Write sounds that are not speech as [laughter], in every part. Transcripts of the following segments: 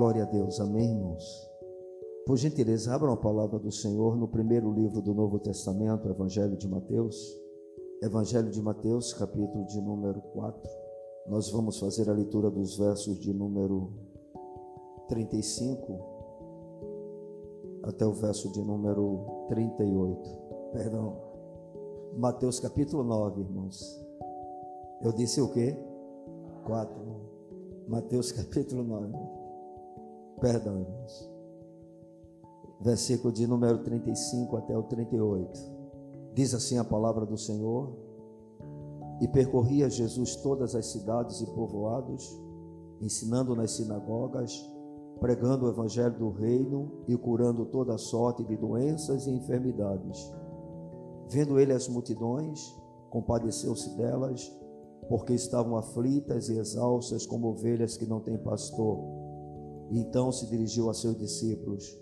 Glória a Deus, amém, irmãos? Por gentileza, abram a palavra do Senhor no primeiro livro do Novo Testamento, Evangelho de Mateus. Evangelho de Mateus, capítulo de número 4. Nós vamos fazer a leitura dos versos de número 35 até o verso de número 38. Perdão. Mateus capítulo 9, irmãos. Eu disse o quê? 4. Mateus [laughs] capítulo 9. Perdão, irmãos. Versículo de número 35 até o 38. Diz assim a palavra do Senhor: E percorria Jesus todas as cidades e povoados, ensinando nas sinagogas, pregando o evangelho do reino e curando toda sorte de doenças e enfermidades. Vendo ele as multidões, compadeceu-se delas porque estavam aflitas e exaustas como ovelhas que não têm pastor. E então se dirigiu a seus discípulos: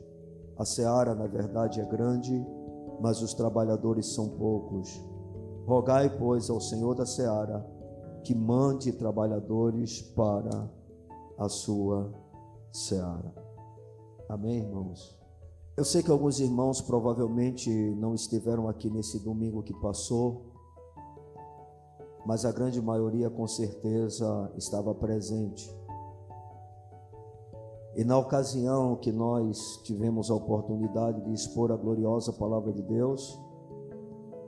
A seara, na verdade, é grande, mas os trabalhadores são poucos. Rogai, pois, ao Senhor da seara que mande trabalhadores para a sua seara. Amém, irmãos? Eu sei que alguns irmãos provavelmente não estiveram aqui nesse domingo que passou mas a grande maioria com certeza estava presente. E na ocasião que nós tivemos a oportunidade de expor a gloriosa palavra de Deus,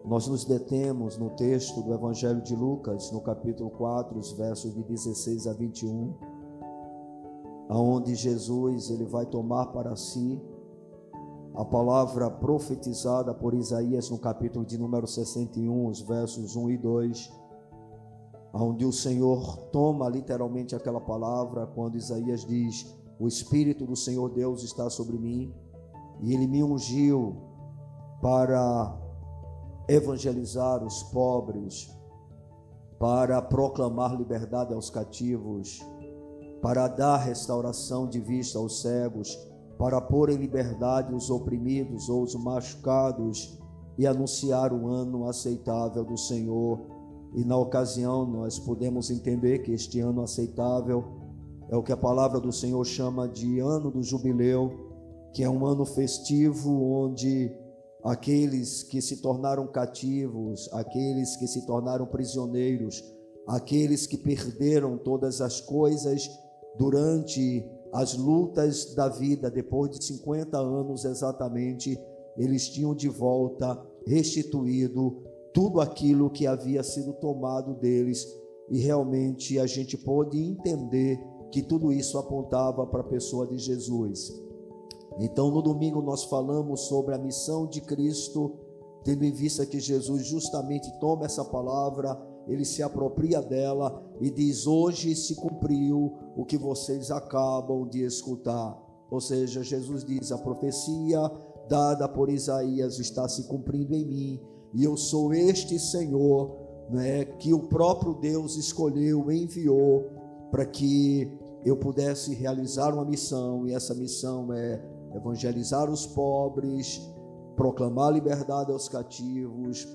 nós nos detemos no texto do Evangelho de Lucas, no capítulo 4, os versos de 16 a 21, aonde Jesus ele vai tomar para si a palavra profetizada por Isaías no capítulo de número 61, os versos 1 e 2, onde o Senhor toma literalmente aquela palavra quando Isaías diz: O Espírito do Senhor Deus está sobre mim e ele me ungiu para evangelizar os pobres, para proclamar liberdade aos cativos, para dar restauração de vista aos cegos, para pôr em liberdade os oprimidos ou os machucados e anunciar o ano aceitável do Senhor. E na ocasião nós podemos entender que este ano aceitável é o que a palavra do Senhor chama de ano do jubileu, que é um ano festivo onde aqueles que se tornaram cativos, aqueles que se tornaram prisioneiros, aqueles que perderam todas as coisas durante as lutas da vida, depois de 50 anos exatamente, eles tinham de volta restituído tudo aquilo que havia sido tomado deles. E realmente a gente pôde entender que tudo isso apontava para a pessoa de Jesus. Então, no domingo, nós falamos sobre a missão de Cristo, tendo em vista que Jesus justamente toma essa palavra, ele se apropria dela e diz: Hoje se cumpriu o que vocês acabam de escutar. Ou seja, Jesus diz: A profecia dada por Isaías está se cumprindo em mim e eu sou este Senhor, né, que o próprio Deus escolheu, enviou para que eu pudesse realizar uma missão, e essa missão é evangelizar os pobres, proclamar liberdade aos cativos,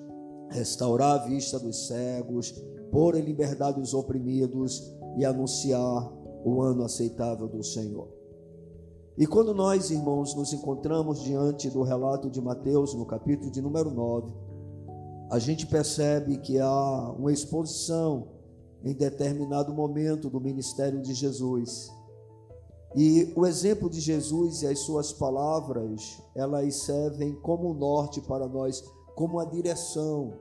restaurar a vista dos cegos, pôr em liberdade os oprimidos e anunciar o ano aceitável do Senhor. E quando nós, irmãos, nos encontramos diante do relato de Mateus, no capítulo de número 9, a gente percebe que há uma exposição em determinado momento do ministério de Jesus. E o exemplo de Jesus e as suas palavras, elas servem como norte para nós, como a direção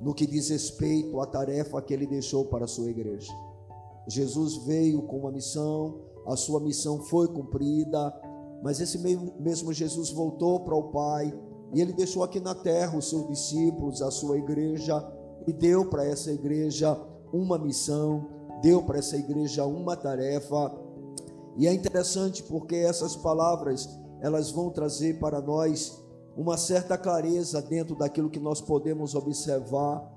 no que diz respeito à tarefa que ele deixou para a sua igreja. Jesus veio com uma missão, a sua missão foi cumprida, mas esse mesmo Jesus voltou para o Pai e ele deixou aqui na terra os seus discípulos, a sua igreja, e deu para essa igreja uma missão, deu para essa igreja uma tarefa. E é interessante porque essas palavras, elas vão trazer para nós uma certa clareza dentro daquilo que nós podemos observar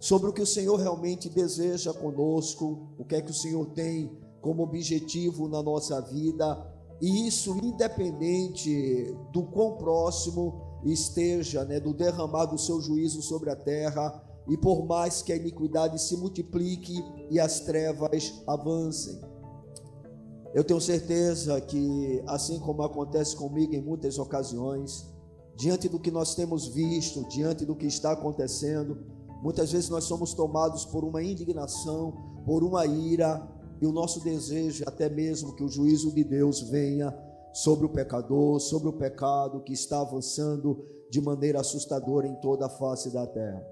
sobre o que o Senhor realmente deseja conosco, o que é que o Senhor tem como objetivo na nossa vida, e isso independente do quão próximo esteja né, do derramar do seu juízo sobre a terra, e por mais que a iniquidade se multiplique e as trevas avancem. Eu tenho certeza que, assim como acontece comigo em muitas ocasiões, diante do que nós temos visto, diante do que está acontecendo, muitas vezes nós somos tomados por uma indignação, por uma ira, e o nosso desejo até mesmo que o juízo de Deus venha sobre o pecador, sobre o pecado que está avançando de maneira assustadora em toda a face da terra.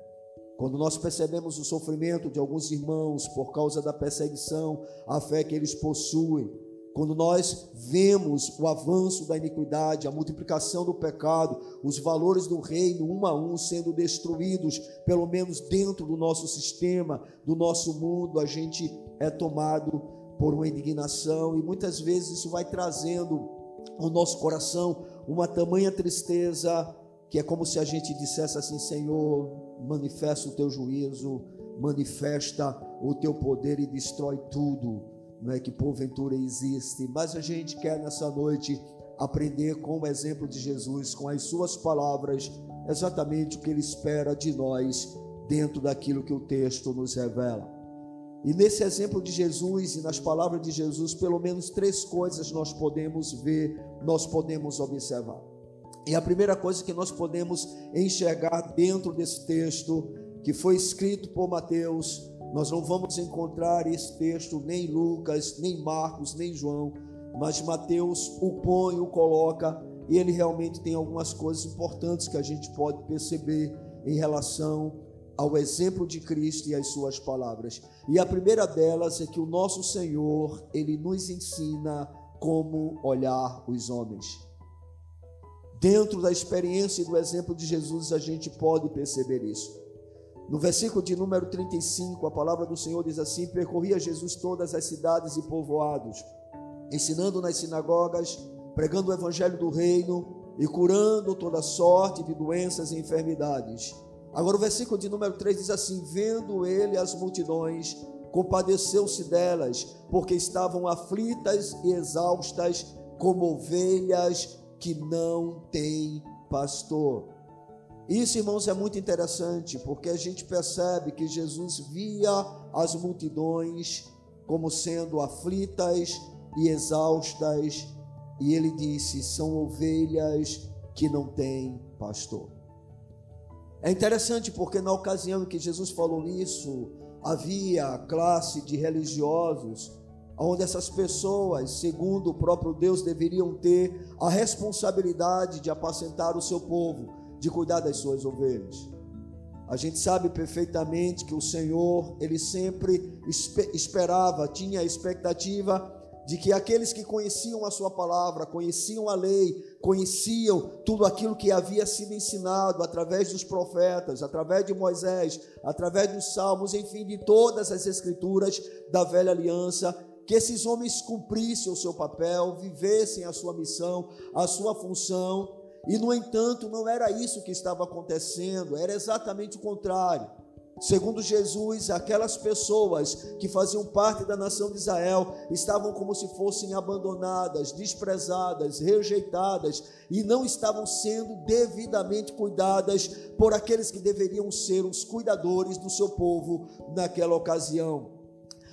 Quando nós percebemos o sofrimento de alguns irmãos por causa da perseguição à fé que eles possuem, quando nós vemos o avanço da iniquidade, a multiplicação do pecado, os valores do reino um a um sendo destruídos, pelo menos dentro do nosso sistema, do nosso mundo, a gente é tomado por uma indignação e muitas vezes isso vai trazendo ao nosso coração uma tamanha tristeza que é como se a gente dissesse assim: Senhor, manifesta o teu juízo, manifesta o teu poder e destrói tudo, não é que porventura existe. Mas a gente quer nessa noite aprender com o exemplo de Jesus, com as suas palavras, exatamente o que ele espera de nós dentro daquilo que o texto nos revela. E nesse exemplo de Jesus e nas palavras de Jesus, pelo menos três coisas nós podemos ver, nós podemos observar. E a primeira coisa que nós podemos enxergar dentro desse texto, que foi escrito por Mateus, nós não vamos encontrar esse texto nem em Lucas, nem Marcos, nem João, mas Mateus o põe, o coloca, e ele realmente tem algumas coisas importantes que a gente pode perceber em relação ao exemplo de Cristo e às suas palavras. E a primeira delas é que o nosso Senhor, ele nos ensina como olhar os homens. Dentro da experiência e do exemplo de Jesus, a gente pode perceber isso. No versículo de número 35, a palavra do Senhor diz assim: Percorria Jesus todas as cidades e povoados, ensinando nas sinagogas, pregando o evangelho do reino e curando toda sorte de doenças e enfermidades. Agora, o versículo de número 3 diz assim: Vendo ele as multidões, compadeceu-se delas, porque estavam aflitas e exaustas, como ovelhas que não tem pastor. Isso, irmãos, é muito interessante, porque a gente percebe que Jesus via as multidões como sendo aflitas e exaustas, e ele disse: são ovelhas que não têm pastor. É interessante porque na ocasião em que Jesus falou isso, havia classe de religiosos onde essas pessoas, segundo o próprio Deus, deveriam ter a responsabilidade de apacentar o seu povo, de cuidar das suas ovelhas. A gente sabe perfeitamente que o Senhor, ele sempre esperava, tinha a expectativa de que aqueles que conheciam a sua palavra, conheciam a lei, conheciam tudo aquilo que havia sido ensinado através dos profetas, através de Moisés, através dos salmos, enfim, de todas as escrituras da velha aliança, que esses homens cumprissem o seu papel, vivessem a sua missão, a sua função, e no entanto, não era isso que estava acontecendo, era exatamente o contrário. Segundo Jesus, aquelas pessoas que faziam parte da nação de Israel estavam como se fossem abandonadas, desprezadas, rejeitadas e não estavam sendo devidamente cuidadas por aqueles que deveriam ser os cuidadores do seu povo naquela ocasião.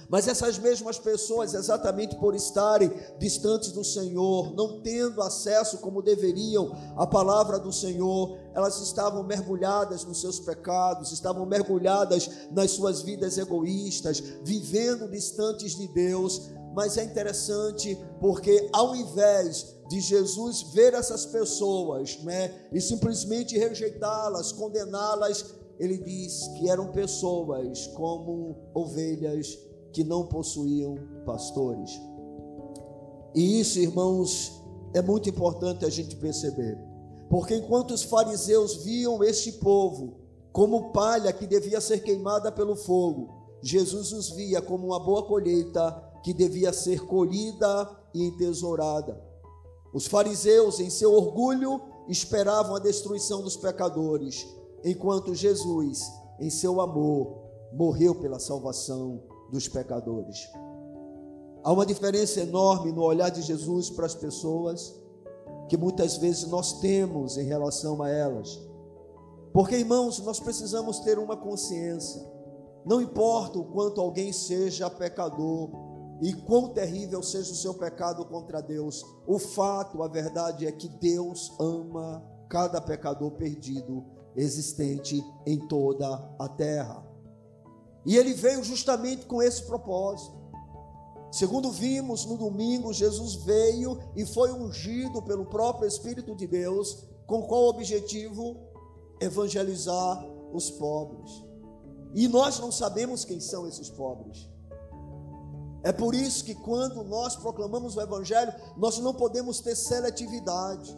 Mas essas mesmas pessoas, exatamente por estarem distantes do Senhor, não tendo acesso como deveriam à palavra do Senhor, elas estavam mergulhadas nos seus pecados, estavam mergulhadas nas suas vidas egoístas, vivendo distantes de Deus. Mas é interessante porque ao invés de Jesus ver essas pessoas, né, e simplesmente rejeitá-las, condená-las, ele diz que eram pessoas como ovelhas que não possuíam pastores. E isso, irmãos, é muito importante a gente perceber. Porque enquanto os fariseus viam este povo como palha que devia ser queimada pelo fogo, Jesus os via como uma boa colheita que devia ser colhida e entesourada. Os fariseus, em seu orgulho, esperavam a destruição dos pecadores, enquanto Jesus, em seu amor, morreu pela salvação dos pecadores. Há uma diferença enorme no olhar de Jesus para as pessoas que muitas vezes nós temos em relação a elas. Porque, irmãos, nós precisamos ter uma consciência. Não importa o quanto alguém seja pecador, e quão terrível seja o seu pecado contra Deus, o fato, a verdade é que Deus ama cada pecador perdido existente em toda a terra. E ele veio justamente com esse propósito. Segundo vimos no domingo, Jesus veio e foi ungido pelo próprio Espírito de Deus, com qual objetivo? Evangelizar os pobres. E nós não sabemos quem são esses pobres. É por isso que quando nós proclamamos o Evangelho, nós não podemos ter seletividade.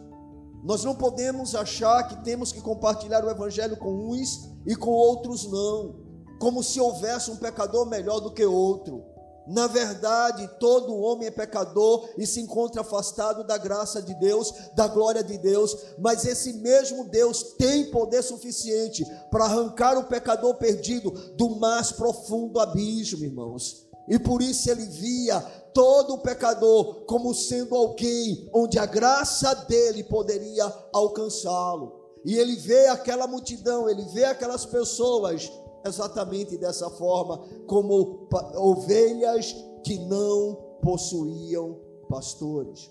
Nós não podemos achar que temos que compartilhar o Evangelho com uns e com outros não, como se houvesse um pecador melhor do que outro. Na verdade, todo homem é pecador e se encontra afastado da graça de Deus, da glória de Deus, mas esse mesmo Deus tem poder suficiente para arrancar o pecador perdido do mais profundo abismo, irmãos. E por isso ele via todo pecador como sendo alguém onde a graça dele poderia alcançá-lo. E ele vê aquela multidão, ele vê aquelas pessoas exatamente dessa forma, como ovelhas que não possuíam pastores.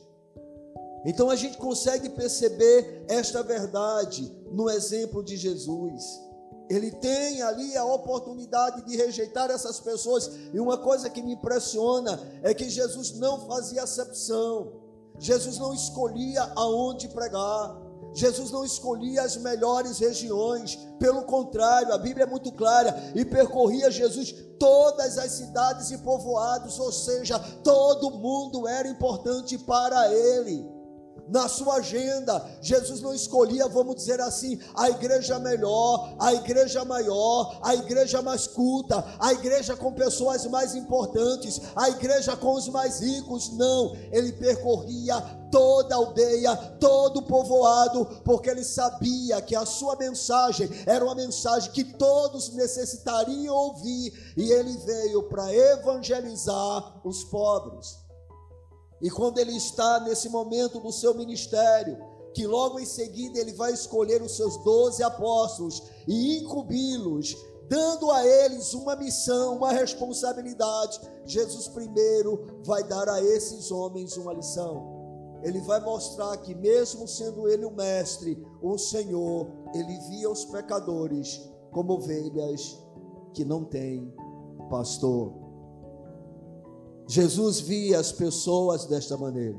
Então a gente consegue perceber esta verdade no exemplo de Jesus. Ele tem ali a oportunidade de rejeitar essas pessoas. E uma coisa que me impressiona é que Jesus não fazia acepção. Jesus não escolhia aonde pregar. Jesus não escolhia as melhores regiões, pelo contrário, a Bíblia é muito clara, e percorria Jesus todas as cidades e povoados, ou seja, todo mundo era importante para ele na sua agenda. Jesus não escolhia, vamos dizer assim, a igreja melhor, a igreja maior, a igreja mais culta, a igreja com pessoas mais importantes, a igreja com os mais ricos. Não, ele percorria toda a aldeia, todo o povoado, porque ele sabia que a sua mensagem era uma mensagem que todos necessitariam ouvir, e ele veio para evangelizar os pobres. E quando ele está nesse momento do seu ministério, que logo em seguida ele vai escolher os seus doze apóstolos e incumbi-los, dando a eles uma missão, uma responsabilidade. Jesus primeiro vai dar a esses homens uma lição. Ele vai mostrar que, mesmo sendo ele o mestre, o Senhor, ele via os pecadores como ovelhas que não têm pastor. Jesus via as pessoas desta maneira.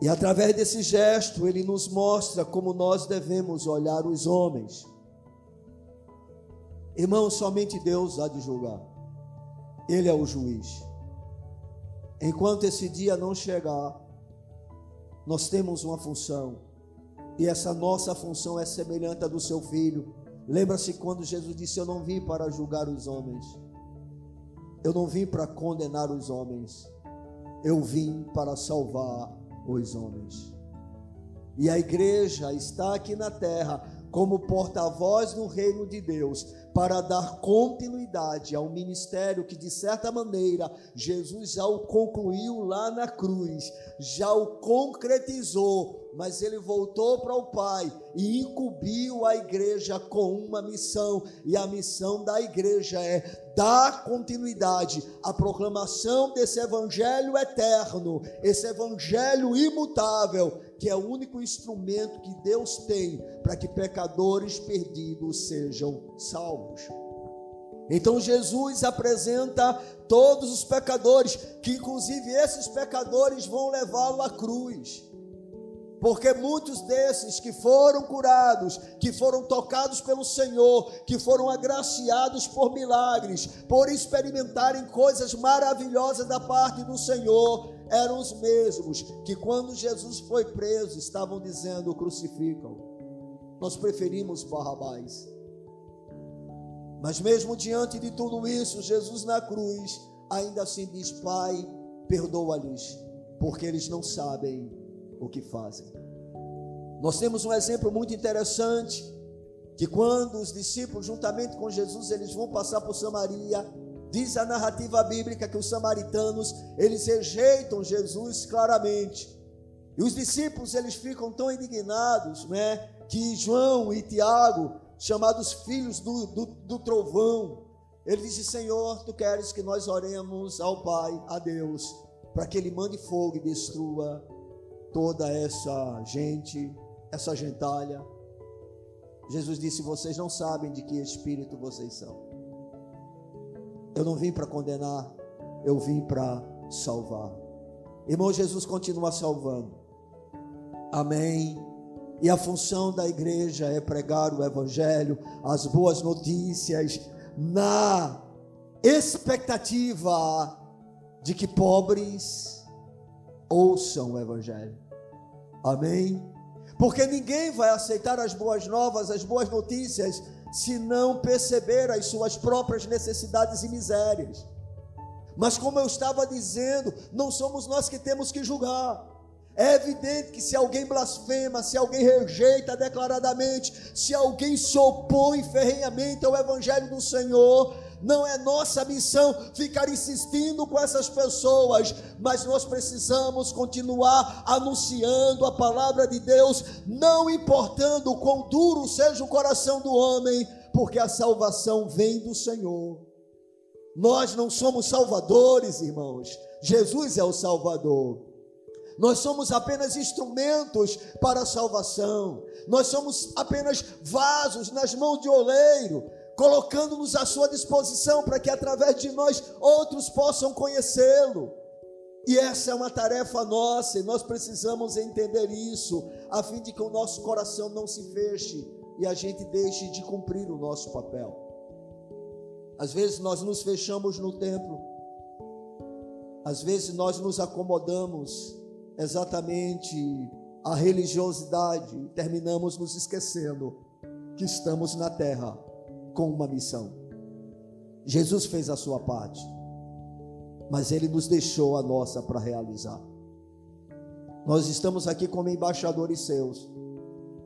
E através desse gesto, ele nos mostra como nós devemos olhar os homens. Irmão, somente Deus há de julgar. Ele é o juiz. Enquanto esse dia não chegar, nós temos uma função. E essa nossa função é semelhante à do seu filho. Lembra-se quando Jesus disse: Eu não vim para julgar os homens, eu não vim para condenar os homens, eu vim para salvar os homens. E a igreja está aqui na terra como porta-voz no reino de Deus, para dar continuidade ao ministério que, de certa maneira, Jesus já o concluiu lá na cruz, já o concretizou, mas ele voltou para o Pai e incumbiu a igreja com uma missão, e a missão da igreja é dar continuidade à proclamação desse evangelho eterno, esse evangelho imutável que é o único instrumento que Deus tem para que pecadores perdidos sejam salvos. Então Jesus apresenta todos os pecadores, que inclusive esses pecadores vão levá-lo à cruz. Porque muitos desses que foram curados, que foram tocados pelo Senhor, que foram agraciados por milagres, por experimentarem coisas maravilhosas da parte do Senhor, eram os mesmos que, quando Jesus foi preso, estavam dizendo: crucificam. Nós preferimos Barrabás. Mas, mesmo diante de tudo isso, Jesus na cruz ainda assim diz: Pai, perdoa-lhes, porque eles não sabem o que fazem. Nós temos um exemplo muito interessante que quando os discípulos juntamente com Jesus eles vão passar por Samaria, Diz a narrativa bíblica que os samaritanos, eles rejeitam Jesus claramente. E os discípulos, eles ficam tão indignados, né? Que João e Tiago, chamados filhos do, do, do trovão, Ele disse: Senhor, tu queres que nós oremos ao Pai, a Deus, para que Ele mande fogo e destrua toda essa gente, essa gentalha. Jesus disse: Vocês não sabem de que espírito vocês são. Eu não vim para condenar, eu vim para salvar. Irmão, Jesus continua salvando. Amém. E a função da igreja é pregar o evangelho, as boas notícias, na expectativa de que pobres ouçam o Evangelho. Amém? Porque ninguém vai aceitar as boas novas, as boas notícias, se não perceber as suas próprias necessidades e misérias. Mas, como eu estava dizendo, não somos nós que temos que julgar. É evidente que se alguém blasfema, se alguém rejeita declaradamente, se alguém se opõe ferrenhamente ao Evangelho do Senhor, não é nossa missão ficar insistindo com essas pessoas, mas nós precisamos continuar anunciando a palavra de Deus, não importando quão duro seja o coração do homem, porque a salvação vem do Senhor. Nós não somos salvadores, irmãos. Jesus é o Salvador. Nós somos apenas instrumentos para a salvação. Nós somos apenas vasos nas mãos de oleiro colocando-nos à sua disposição para que através de nós outros possam conhecê-lo. E essa é uma tarefa nossa, e nós precisamos entender isso, a fim de que o nosso coração não se feche e a gente deixe de cumprir o nosso papel. Às vezes nós nos fechamos no templo, às vezes nós nos acomodamos exatamente à religiosidade e terminamos nos esquecendo que estamos na terra com uma missão. Jesus fez a sua parte, mas ele nos deixou a nossa para realizar. Nós estamos aqui como embaixadores seus.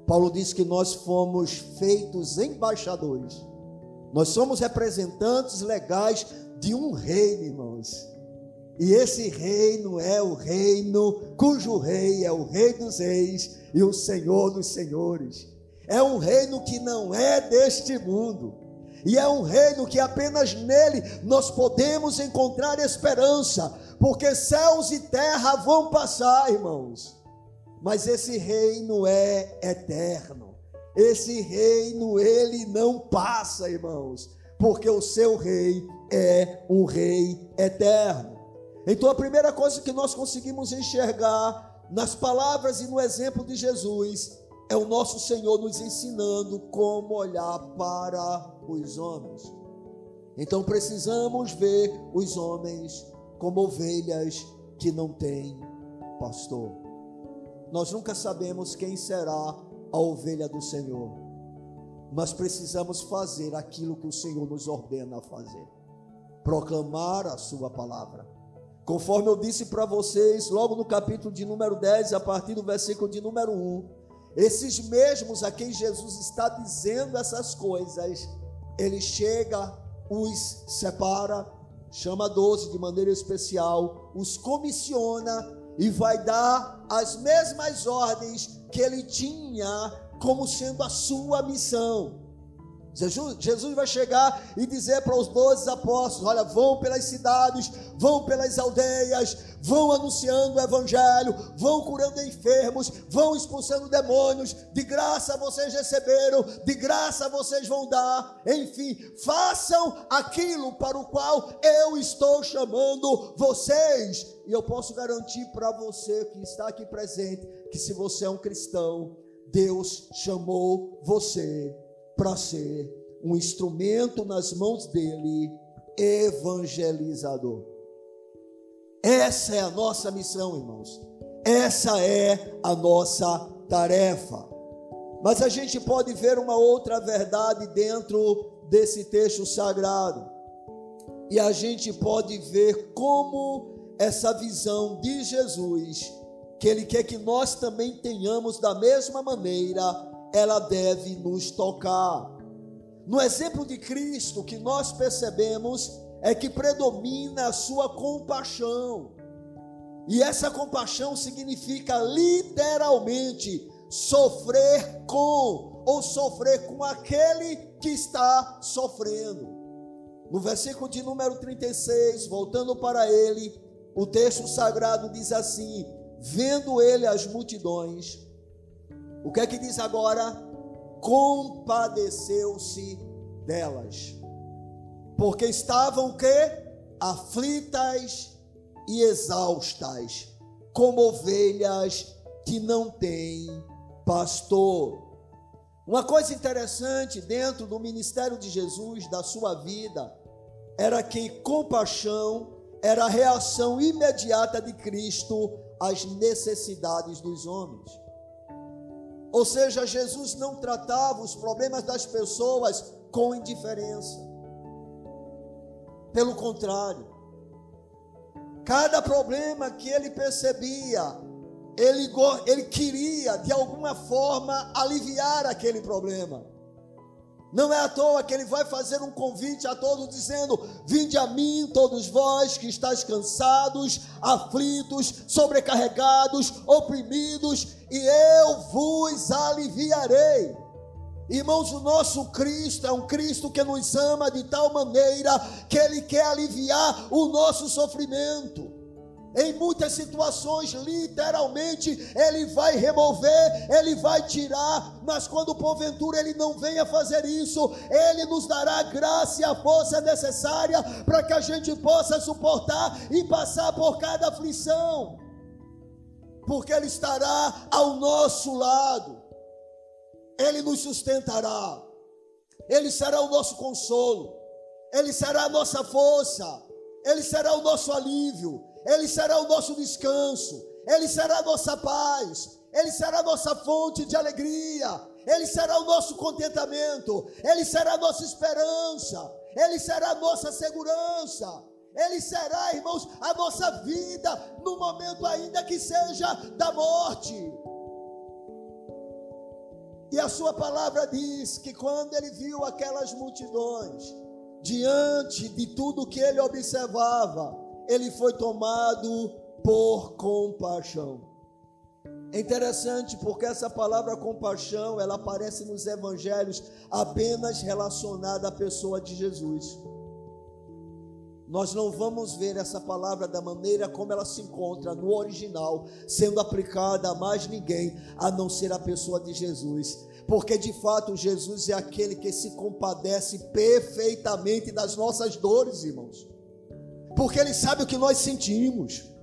Paulo diz que nós fomos feitos embaixadores. Nós somos representantes legais de um reino, irmãos. E esse reino é o reino cujo rei é o rei dos reis e o senhor dos senhores. É um reino que não é deste mundo. E é um reino que apenas nele nós podemos encontrar esperança, porque céus e terra vão passar, irmãos. Mas esse reino é eterno. Esse reino ele não passa, irmãos, porque o seu rei é um rei eterno. Então a primeira coisa que nós conseguimos enxergar nas palavras e no exemplo de Jesus é o nosso Senhor nos ensinando como olhar para os homens. Então precisamos ver os homens como ovelhas que não têm pastor. Nós nunca sabemos quem será a ovelha do Senhor, mas precisamos fazer aquilo que o Senhor nos ordena a fazer proclamar a Sua palavra. Conforme eu disse para vocês, logo no capítulo de número 10, a partir do versículo de número 1, esses mesmos a quem Jesus está dizendo essas coisas, ele chega, os separa, chama doze de maneira especial, os comissiona e vai dar as mesmas ordens que ele tinha como sendo a sua missão. Jesus, Jesus vai chegar e dizer para os doze apóstolos: olha, vão pelas cidades, vão pelas aldeias, vão anunciando o evangelho, vão curando enfermos, vão expulsando demônios, de graça vocês receberam, de graça vocês vão dar, enfim, façam aquilo para o qual eu estou chamando vocês. E eu posso garantir para você que está aqui presente que se você é um cristão, Deus chamou você para ser um instrumento nas mãos dele, evangelizador. Essa é a nossa missão, irmãos. Essa é a nossa tarefa. Mas a gente pode ver uma outra verdade dentro desse texto sagrado. E a gente pode ver como essa visão de Jesus, que Ele quer que nós também tenhamos da mesma maneira, ela deve nos tocar. No exemplo de Cristo, que nós percebemos é que predomina a sua compaixão. E essa compaixão significa literalmente sofrer com ou sofrer com aquele que está sofrendo. No versículo de número 36, voltando para ele, o texto sagrado diz assim: Vendo ele as multidões, o que é que diz agora? Compadeceu-se delas, porque estavam o quê? Aflitas e exaustas, como ovelhas que não têm pastor. Uma coisa interessante dentro do ministério de Jesus, da sua vida, era que compaixão era a reação imediata de Cristo às necessidades dos homens. Ou seja, Jesus não tratava os problemas das pessoas com indiferença. Pelo contrário, cada problema que ele percebia, ele, ele queria de alguma forma aliviar aquele problema. Não é à toa que ele vai fazer um convite a todos, dizendo: Vinde a mim, todos vós que estáis cansados, aflitos, sobrecarregados, oprimidos, e eu vos aliviarei. Irmãos, o nosso Cristo é um Cristo que nos ama de tal maneira que Ele quer aliviar o nosso sofrimento. Em muitas situações, literalmente, Ele vai remover, Ele vai tirar, mas quando porventura Ele não venha fazer isso, Ele nos dará a graça e a força necessária para que a gente possa suportar e passar por cada aflição, porque Ele estará ao nosso lado, Ele nos sustentará, Ele será o nosso consolo, Ele será a nossa força, Ele será o nosso alívio. Ele será o nosso descanso, Ele será a nossa paz, Ele será a nossa fonte de alegria, Ele será o nosso contentamento, Ele será a nossa esperança, Ele será a nossa segurança. Ele será, irmãos, a nossa vida no momento ainda que seja da morte. E a sua palavra diz que quando ele viu aquelas multidões, diante de tudo que ele observava, ele foi tomado por compaixão. É interessante porque essa palavra compaixão, ela aparece nos evangelhos apenas relacionada à pessoa de Jesus. Nós não vamos ver essa palavra da maneira como ela se encontra no original, sendo aplicada a mais ninguém a não ser a pessoa de Jesus. Porque de fato Jesus é aquele que se compadece perfeitamente das nossas dores, irmãos porque Ele sabe o que nós sentimos.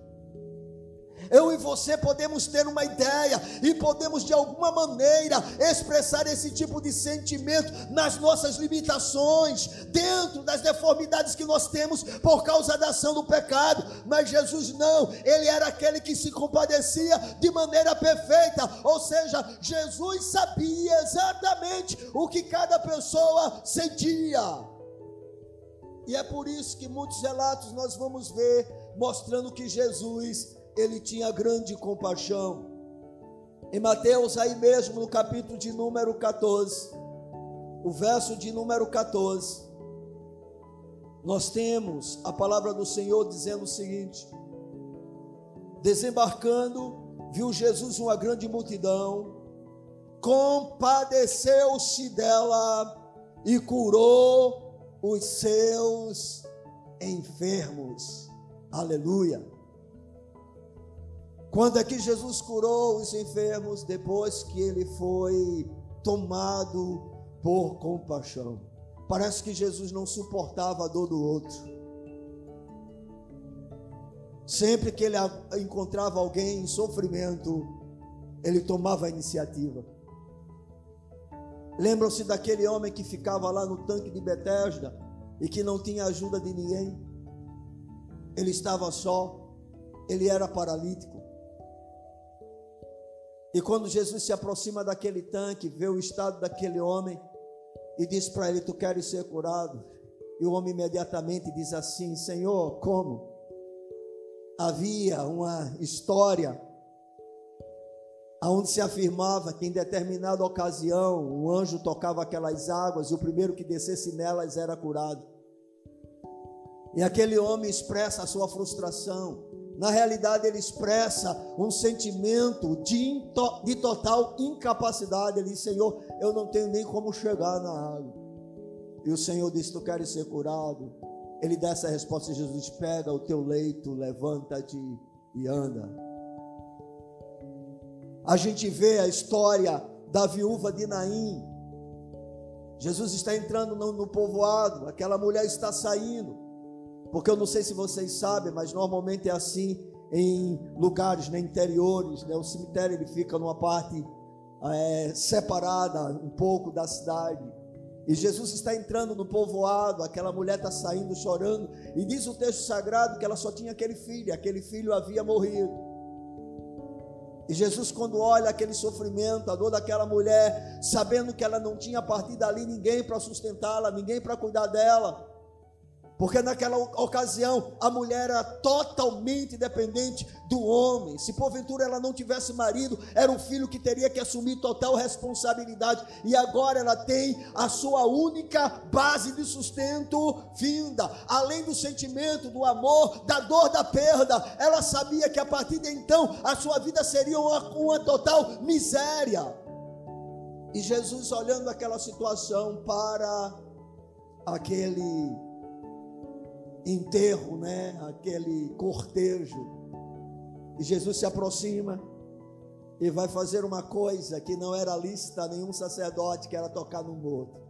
Eu e você podemos ter uma ideia e podemos de alguma maneira expressar esse tipo de sentimento nas nossas limitações, dentro das deformidades que nós temos por causa da ação do pecado, mas Jesus não, ele era aquele que se compadecia de maneira perfeita, ou seja, Jesus sabia exatamente o que cada pessoa sentia. E é por isso que muitos relatos nós vamos ver mostrando que Jesus, ele tinha grande compaixão. Em Mateus, aí mesmo no capítulo de número 14, o verso de número 14, nós temos a palavra do Senhor dizendo o seguinte: Desembarcando, viu Jesus uma grande multidão, compadeceu-se dela e curou os seus enfermos. Aleluia. Quando é que Jesus curou os enfermos? Depois que ele foi tomado por compaixão. Parece que Jesus não suportava a dor do outro. Sempre que ele encontrava alguém em sofrimento, ele tomava a iniciativa. Lembram-se daquele homem que ficava lá no tanque de Betesda e que não tinha ajuda de ninguém? Ele estava só, ele era paralítico. E quando Jesus se aproxima daquele tanque, vê o estado daquele homem e diz para ele: Tu queres ser curado? E o homem imediatamente diz assim: Senhor, como? Havia uma história aonde se afirmava que em determinada ocasião o anjo tocava aquelas águas e o primeiro que descesse nelas era curado. E aquele homem expressa a sua frustração. Na realidade, ele expressa um sentimento de, de total incapacidade. Ele diz: Senhor, eu não tenho nem como chegar na água. e o Senhor diz: Tu queres ser curado? Ele dá essa resposta: Jesus, pega o teu leito, levanta-te e anda. A gente vê a história da viúva de Naim. Jesus está entrando no, no povoado, aquela mulher está saindo. Porque eu não sei se vocês sabem, mas normalmente é assim em lugares né, interiores. Né? O cemitério ele fica numa parte é, separada um pouco da cidade. E Jesus está entrando no povoado, aquela mulher está saindo chorando, e diz o texto sagrado que ela só tinha aquele filho, aquele filho havia morrido. E Jesus, quando olha aquele sofrimento, a dor daquela mulher, sabendo que ela não tinha a partir dali ninguém para sustentá-la, ninguém para cuidar dela, porque naquela ocasião a mulher era totalmente dependente do homem. Se porventura ela não tivesse marido, era um filho que teria que assumir total responsabilidade. E agora ela tem a sua única base de sustento finda. Além do sentimento, do amor, da dor da perda, ela sabia que a partir de então a sua vida seria uma, uma total miséria. E Jesus, olhando aquela situação para aquele enterro, né? Aquele cortejo. E Jesus se aproxima e vai fazer uma coisa que não era lícita a nenhum sacerdote, que era tocar no morto.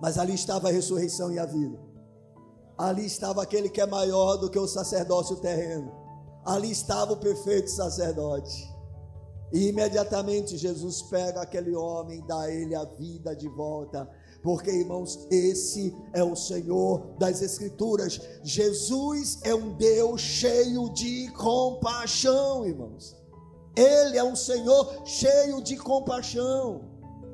Mas ali estava a ressurreição e a vida. Ali estava aquele que é maior do que o sacerdócio terreno. Ali estava o perfeito sacerdote. E imediatamente Jesus pega aquele homem, dá ele a vida de volta porque irmãos, esse é o Senhor das Escrituras. Jesus é um Deus cheio de compaixão, irmãos. Ele é um Senhor cheio de compaixão.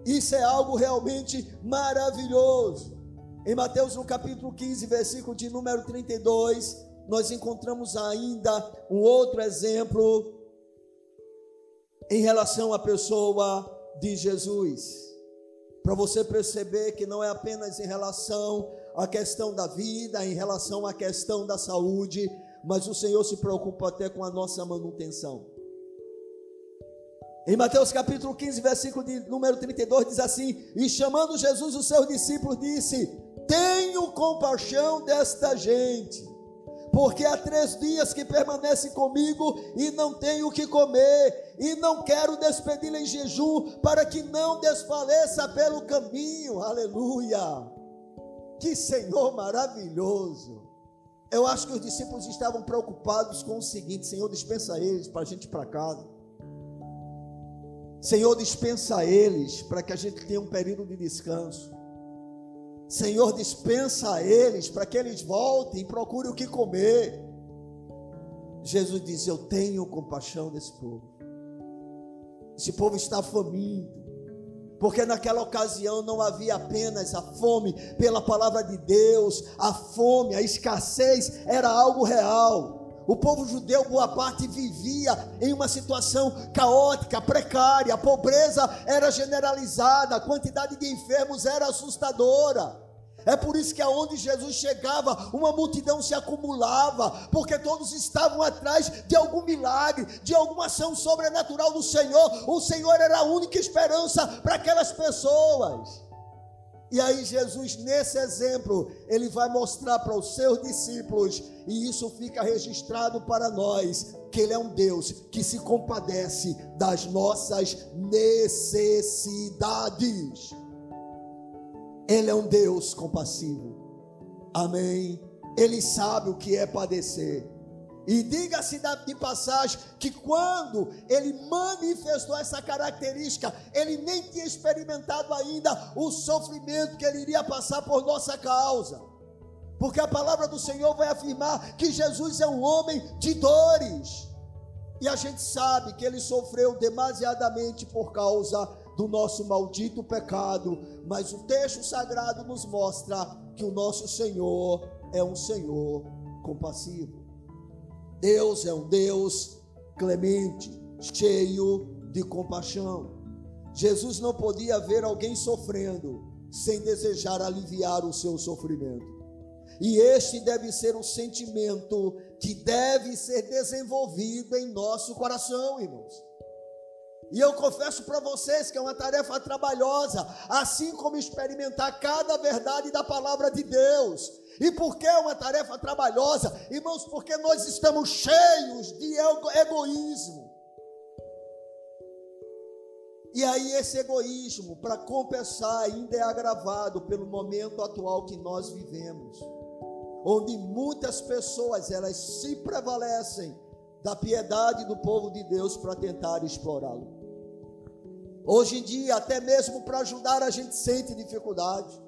Isso é algo realmente maravilhoso. Em Mateus no capítulo 15, versículo de número 32, nós encontramos ainda um outro exemplo em relação à pessoa de Jesus para você perceber que não é apenas em relação à questão da vida, em relação à questão da saúde, mas o Senhor se preocupa até com a nossa manutenção. Em Mateus capítulo 15, versículo de número 32, diz assim: E chamando Jesus os seus discípulos, disse: Tenho compaixão desta gente porque há três dias que permanece comigo e não tenho o que comer, e não quero despedi-la em jejum, para que não desfaleça pelo caminho. Aleluia! Que Senhor maravilhoso! Eu acho que os discípulos estavam preocupados com o seguinte: Senhor, dispensa eles para a gente ir para casa. Senhor, dispensa eles para que a gente tenha um período de descanso. Senhor, dispensa a eles para que eles voltem e procurem o que comer. Jesus diz: Eu tenho compaixão desse povo. Esse povo está faminto, porque naquela ocasião não havia apenas a fome pela palavra de Deus, a fome, a escassez era algo real. O povo judeu, boa parte, vivia em uma situação caótica, precária, a pobreza era generalizada, a quantidade de enfermos era assustadora. É por isso que aonde Jesus chegava, uma multidão se acumulava, porque todos estavam atrás de algum milagre, de alguma ação sobrenatural do Senhor. O Senhor era a única esperança para aquelas pessoas. E aí Jesus, nesse exemplo, ele vai mostrar para os seus discípulos, e isso fica registrado para nós, que ele é um Deus que se compadece das nossas necessidades. Ele é um Deus compassivo. Amém. Ele sabe o que é padecer. E diga-se de passagem que quando ele manifestou essa característica, ele nem tinha experimentado ainda o sofrimento que ele iria passar por nossa causa. Porque a palavra do Senhor vai afirmar que Jesus é um homem de dores. E a gente sabe que ele sofreu demasiadamente por causa do nosso maldito pecado, mas o texto sagrado nos mostra que o nosso Senhor é um Senhor compassivo. Deus é um Deus clemente, cheio de compaixão. Jesus não podia ver alguém sofrendo sem desejar aliviar o seu sofrimento. E este deve ser o sentimento que deve ser desenvolvido em nosso coração, irmãos. E eu confesso para vocês que é uma tarefa trabalhosa, assim como experimentar cada verdade da palavra de Deus. E por que é uma tarefa trabalhosa? Irmãos, porque nós estamos cheios de egoísmo. E aí esse egoísmo, para compensar, ainda é agravado pelo momento atual que nós vivemos, onde muitas pessoas elas se prevalecem da piedade do povo de Deus para tentar explorá-lo. Hoje em dia, até mesmo para ajudar, a gente sente dificuldade.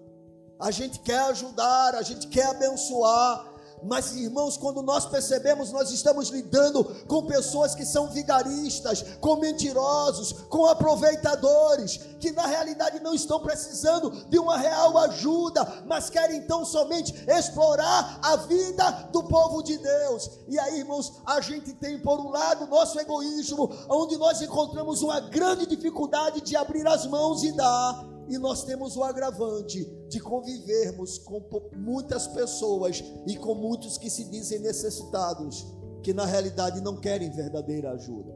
A gente quer ajudar, a gente quer abençoar, mas, irmãos, quando nós percebemos, nós estamos lidando com pessoas que são vigaristas, com mentirosos, com aproveitadores, que na realidade não estão precisando de uma real ajuda, mas querem então somente explorar a vida do povo de Deus. E aí, irmãos, a gente tem por um lado o nosso egoísmo, onde nós encontramos uma grande dificuldade de abrir as mãos e dar e nós temos o agravante de convivermos com muitas pessoas e com muitos que se dizem necessitados, que na realidade não querem verdadeira ajuda.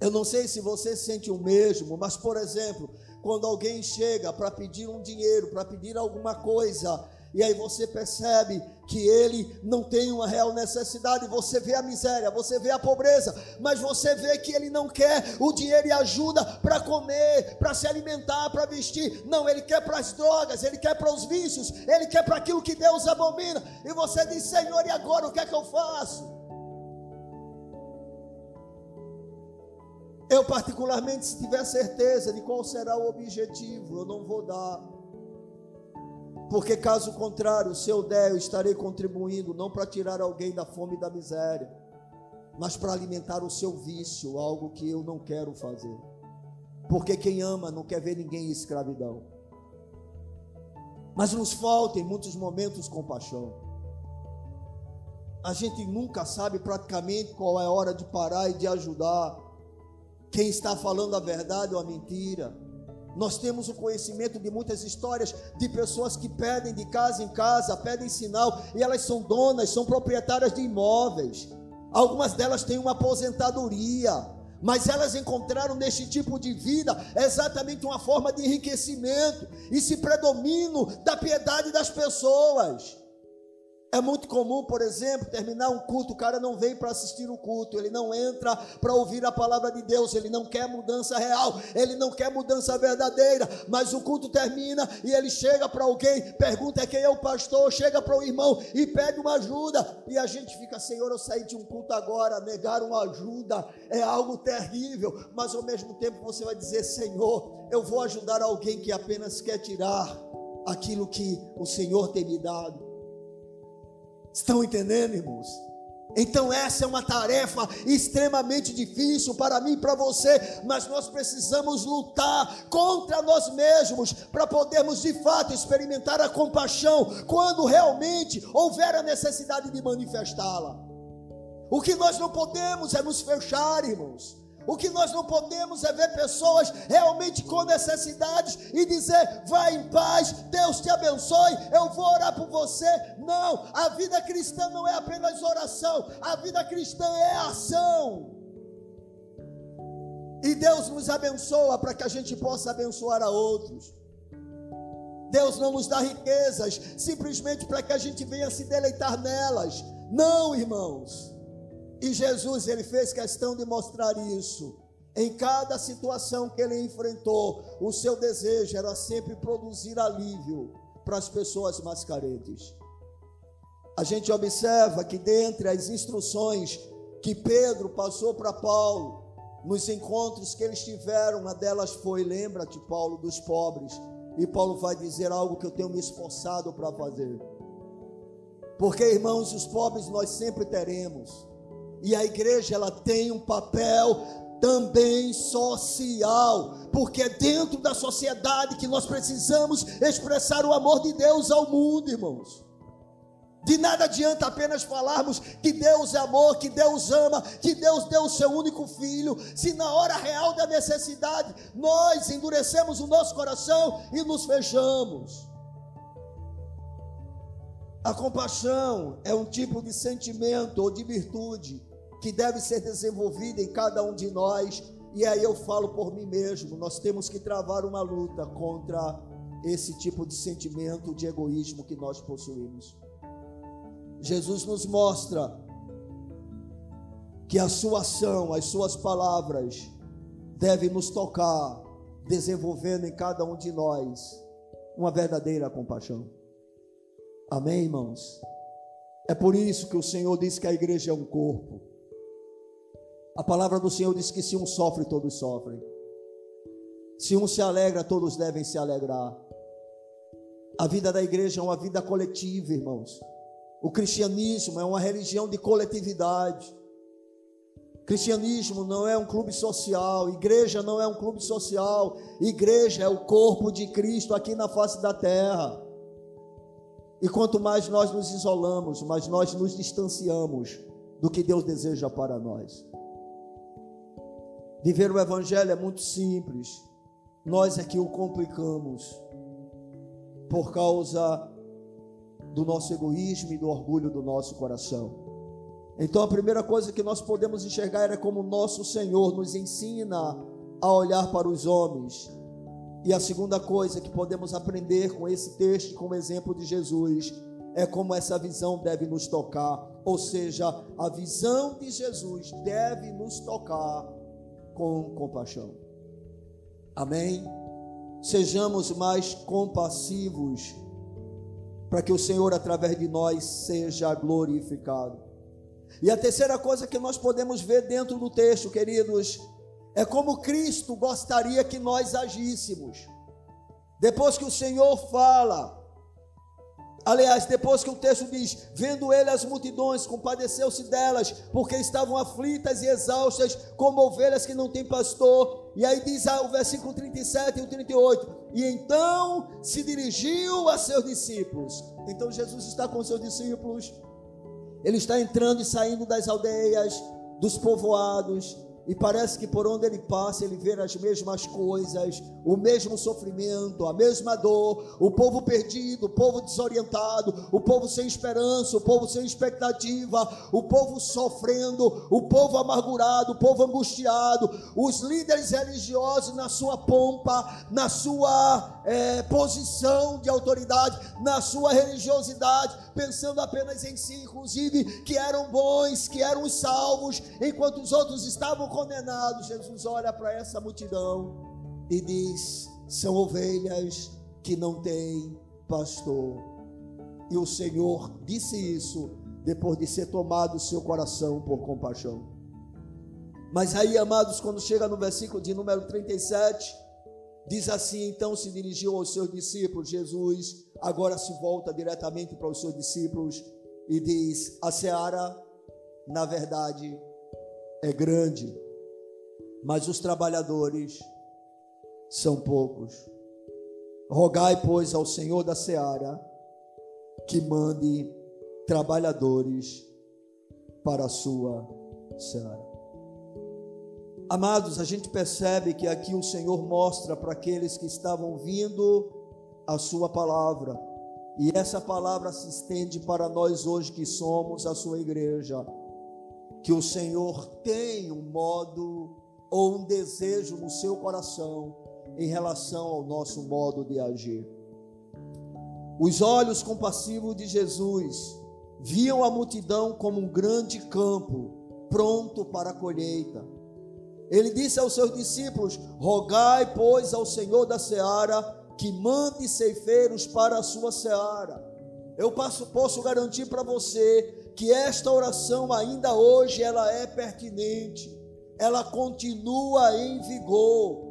Eu não sei se você sente o mesmo, mas por exemplo, quando alguém chega para pedir um dinheiro, para pedir alguma coisa, e aí você percebe que ele não tem uma real necessidade, você vê a miséria, você vê a pobreza, mas você vê que ele não quer o dinheiro e ajuda para comer, para se alimentar, para vestir. Não, ele quer para as drogas, ele quer para os vícios, ele quer para aquilo que Deus abomina. E você diz: Senhor, e agora o que é que eu faço? Eu, particularmente, se tiver certeza de qual será o objetivo, eu não vou dar. Porque caso contrário, se eu der, eu estarei contribuindo não para tirar alguém da fome e da miséria, mas para alimentar o seu vício, algo que eu não quero fazer. Porque quem ama não quer ver ninguém em escravidão. Mas nos falta em muitos momentos compaixão. A gente nunca sabe praticamente qual é a hora de parar e de ajudar. Quem está falando a verdade ou a mentira nós temos o conhecimento de muitas histórias de pessoas que pedem de casa em casa, pedem sinal, e elas são donas, são proprietárias de imóveis. Algumas delas têm uma aposentadoria, mas elas encontraram neste tipo de vida exatamente uma forma de enriquecimento e se predomino da piedade das pessoas. É muito comum, por exemplo, terminar um culto, o cara não vem para assistir o culto, ele não entra para ouvir a palavra de Deus, ele não quer mudança real, ele não quer mudança verdadeira, mas o culto termina e ele chega para alguém, pergunta quem é o pastor, chega para o irmão e pede uma ajuda, e a gente fica, Senhor, eu saí de um culto agora, negar uma ajuda é algo terrível, mas ao mesmo tempo você vai dizer, Senhor, eu vou ajudar alguém que apenas quer tirar aquilo que o Senhor tem me dado. Estão entendendo, irmãos? Então, essa é uma tarefa extremamente difícil para mim e para você, mas nós precisamos lutar contra nós mesmos para podermos de fato experimentar a compaixão quando realmente houver a necessidade de manifestá-la. O que nós não podemos é nos fechar, irmãos. O que nós não podemos é ver pessoas realmente com necessidades e dizer: vai em paz, Deus te abençoe, eu vou orar por você. Não, a vida cristã não é apenas oração, a vida cristã é ação. E Deus nos abençoa para que a gente possa abençoar a outros. Deus não nos dá riquezas simplesmente para que a gente venha se deleitar nelas. Não, irmãos. E Jesus, ele fez questão de mostrar isso. Em cada situação que ele enfrentou, o seu desejo era sempre produzir alívio para as pessoas mais carentes. A gente observa que dentre as instruções que Pedro passou para Paulo, nos encontros que eles tiveram, uma delas foi: lembra-te, Paulo, dos pobres. E Paulo vai dizer algo que eu tenho me esforçado para fazer. Porque, irmãos, os pobres nós sempre teremos. E a igreja ela tem um papel também social, porque é dentro da sociedade que nós precisamos expressar o amor de Deus ao mundo, irmãos. De nada adianta apenas falarmos que Deus é amor, que Deus ama, que Deus deu o seu único filho, se na hora real da necessidade nós endurecemos o nosso coração e nos fechamos. A compaixão é um tipo de sentimento ou de virtude que deve ser desenvolvida em cada um de nós e aí eu falo por mim mesmo, nós temos que travar uma luta contra esse tipo de sentimento de egoísmo que nós possuímos. Jesus nos mostra que a sua ação, as suas palavras devem nos tocar, desenvolvendo em cada um de nós uma verdadeira compaixão. Amém, irmãos? É por isso que o Senhor diz que a igreja é um corpo. A palavra do Senhor diz que se um sofre, todos sofrem. Se um se alegra, todos devem se alegrar. A vida da igreja é uma vida coletiva, irmãos. O cristianismo é uma religião de coletividade. Cristianismo não é um clube social, igreja não é um clube social, igreja é o corpo de Cristo aqui na face da terra. E quanto mais nós nos isolamos, mais nós nos distanciamos do que Deus deseja para nós. Viver o Evangelho é muito simples, nós é que o complicamos por causa do nosso egoísmo e do orgulho do nosso coração. Então a primeira coisa que nós podemos enxergar é como nosso Senhor nos ensina a olhar para os homens e a segunda coisa que podemos aprender com esse texto, com o exemplo de Jesus, é como essa visão deve nos tocar. Ou seja, a visão de Jesus deve nos tocar com compaixão. Amém? Sejamos mais compassivos, para que o Senhor, através de nós, seja glorificado. E a terceira coisa que nós podemos ver dentro do texto, queridos, é como Cristo gostaria que nós agíssemos. Depois que o Senhor fala, aliás, depois que o texto diz: Vendo ele as multidões, compadeceu-se delas, porque estavam aflitas e exaustas, como ovelhas que não têm pastor. E aí diz o versículo 37 e o 38: E então se dirigiu a seus discípulos. Então Jesus está com seus discípulos, ele está entrando e saindo das aldeias, dos povoados, e parece que por onde ele passa, ele vê as mesmas coisas, o mesmo sofrimento, a mesma dor, o povo perdido, o povo desorientado, o povo sem esperança, o povo sem expectativa, o povo sofrendo, o povo amargurado, o povo angustiado, os líderes religiosos na sua pompa, na sua é, posição de autoridade, na sua religiosidade, pensando apenas em si, inclusive que eram bons, que eram salvos, enquanto os outros estavam condenados, Jesus olha para essa multidão e diz: são ovelhas que não têm pastor. E o Senhor disse isso depois de ser tomado o seu coração por compaixão. Mas aí, amados, quando chega no versículo de número 37, diz assim: então se dirigiu aos seus discípulos, Jesus agora se volta diretamente para os seus discípulos e diz: a seara, na verdade, é grande, mas os trabalhadores são poucos. Rogai, pois, ao Senhor da seara que mande trabalhadores para a sua seara. Amados, a gente percebe que aqui o Senhor mostra para aqueles que estavam vindo a sua palavra, e essa palavra se estende para nós hoje que somos a sua igreja, que o Senhor tem um modo ou um desejo no seu coração em relação ao nosso modo de agir. Os olhos compassivos de Jesus viam a multidão como um grande campo pronto para a colheita. Ele disse aos seus discípulos: Rogai, pois, ao Senhor da seara que mande ceifeiros para a sua seara. Eu posso, posso garantir para você que esta oração ainda hoje ela é pertinente ela continua em vigor.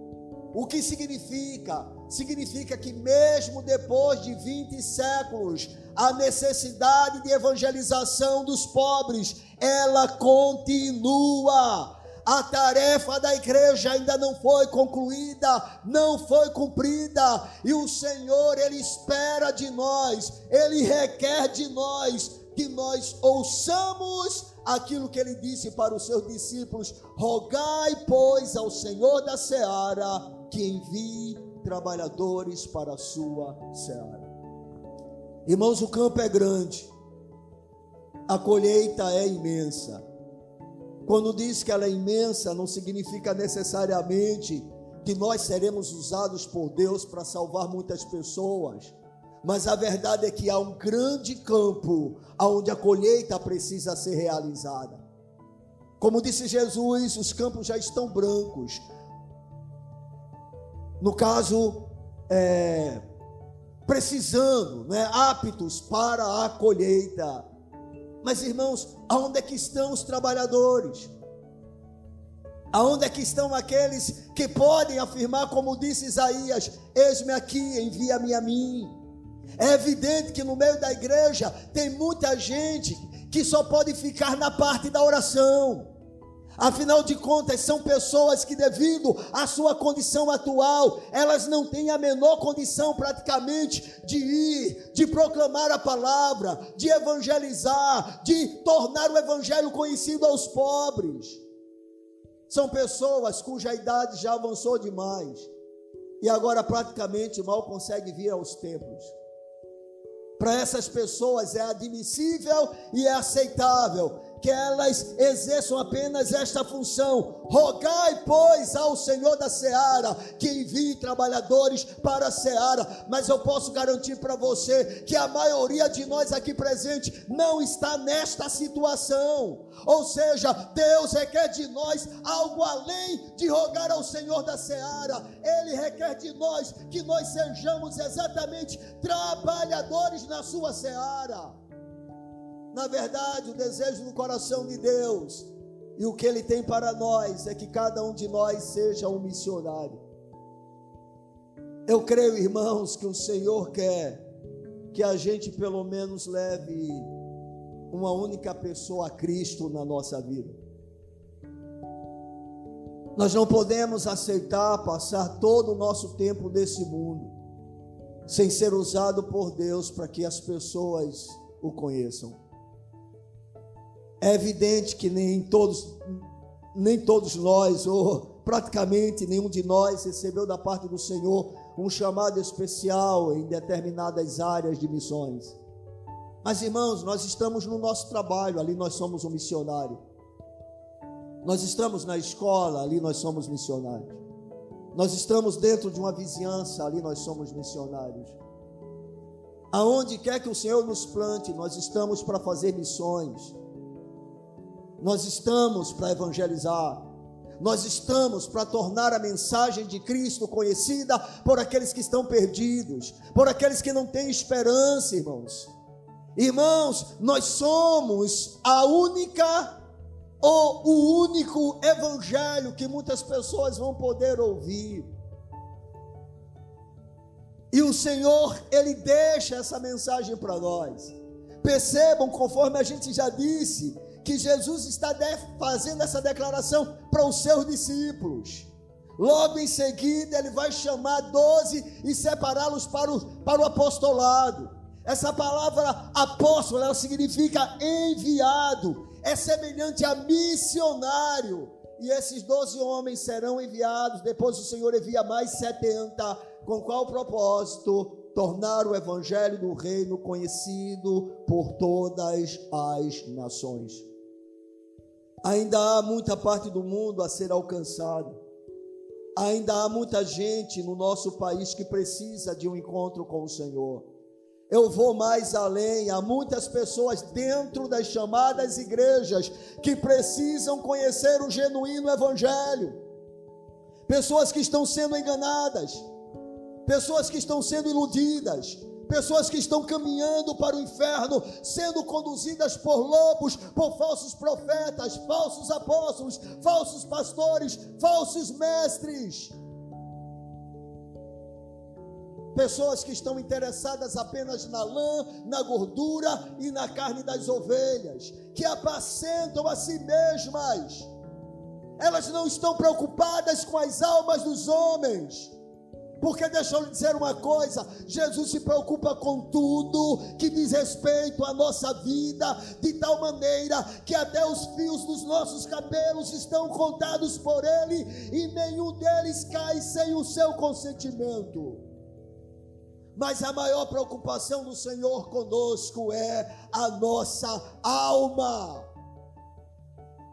O que significa? Significa que, mesmo depois de 20 séculos, a necessidade de evangelização dos pobres, ela continua. A tarefa da igreja ainda não foi concluída, não foi cumprida, e o Senhor, Ele espera de nós, Ele requer de nós que nós ouçamos aquilo que ele disse para os seus discípulos: Rogai, pois, ao Senhor da seara que envie trabalhadores para a sua seara. Irmãos, o campo é grande, a colheita é imensa, Quando diz que ela é imensa, não significa necessariamente que nós seremos usados por Deus para salvar muitas pessoas. Mas a verdade é que há um grande campo onde a colheita precisa ser realizada. Como disse Jesus, os campos já estão brancos. No caso, é, precisando, né, aptos para a colheita. Mas irmãos, aonde é que estão os trabalhadores? Aonde é que estão aqueles que podem afirmar, como disse Isaías: Eis-me aqui, envia-me a mim. É evidente que no meio da igreja tem muita gente que só pode ficar na parte da oração. Afinal de contas, são pessoas que, devido à sua condição atual, elas não têm a menor condição, praticamente, de ir, de proclamar a palavra, de evangelizar, de tornar o evangelho conhecido aos pobres. São pessoas cuja idade já avançou demais e agora praticamente mal consegue vir aos templos. Para essas pessoas é admissível e é aceitável que elas exerçam apenas esta função. Rogai, pois, ao Senhor da seara que envie trabalhadores para a seara. Mas eu posso garantir para você que a maioria de nós aqui presente não está nesta situação. Ou seja, Deus requer de nós algo além de rogar ao Senhor da seara. Ele requer de nós que nós sejamos exatamente trabalhadores na sua seara. Na verdade, o desejo do coração de Deus e o que Ele tem para nós é que cada um de nós seja um missionário. Eu creio, irmãos, que o Senhor quer que a gente pelo menos leve uma única pessoa a Cristo na nossa vida. Nós não podemos aceitar passar todo o nosso tempo nesse mundo sem ser usado por Deus para que as pessoas o conheçam. É evidente que nem todos, nem todos nós, ou praticamente nenhum de nós, recebeu da parte do Senhor um chamado especial em determinadas áreas de missões. Mas irmãos, nós estamos no nosso trabalho, ali nós somos um missionário. Nós estamos na escola, ali nós somos missionários. Nós estamos dentro de uma vizinhança, ali nós somos missionários. Aonde quer que o Senhor nos plante, nós estamos para fazer missões. Nós estamos para evangelizar. Nós estamos para tornar a mensagem de Cristo conhecida por aqueles que estão perdidos, por aqueles que não têm esperança, irmãos. Irmãos, nós somos a única ou o único evangelho que muitas pessoas vão poder ouvir. E o Senhor, Ele deixa essa mensagem para nós. Percebam, conforme a gente já disse, que Jesus está fazendo essa declaração para os seus discípulos. Logo em seguida, ele vai chamar doze e separá-los para o, para o apostolado. Essa palavra apóstolo, ela significa enviado, é semelhante a missionário. E esses doze homens serão enviados, depois o Senhor envia mais setenta, com qual propósito? Tornar o evangelho do reino conhecido por todas as nações. Ainda há muita parte do mundo a ser alcançado. Ainda há muita gente no nosso país que precisa de um encontro com o Senhor. Eu vou mais além, há muitas pessoas dentro das chamadas igrejas que precisam conhecer o genuíno Evangelho. Pessoas que estão sendo enganadas, pessoas que estão sendo iludidas, pessoas que estão caminhando para o inferno, sendo conduzidas por lobos, por falsos profetas, falsos apóstolos, falsos pastores, falsos mestres. Pessoas que estão interessadas apenas na lã, na gordura e na carne das ovelhas, que apacentam a si mesmas. Elas não estão preocupadas com as almas dos homens porque deixa eu lhe dizer uma coisa: Jesus se preocupa com tudo que diz respeito à nossa vida, de tal maneira que até os fios dos nossos cabelos estão contados por Ele e nenhum deles cai sem o seu consentimento. Mas a maior preocupação do Senhor conosco é a nossa alma.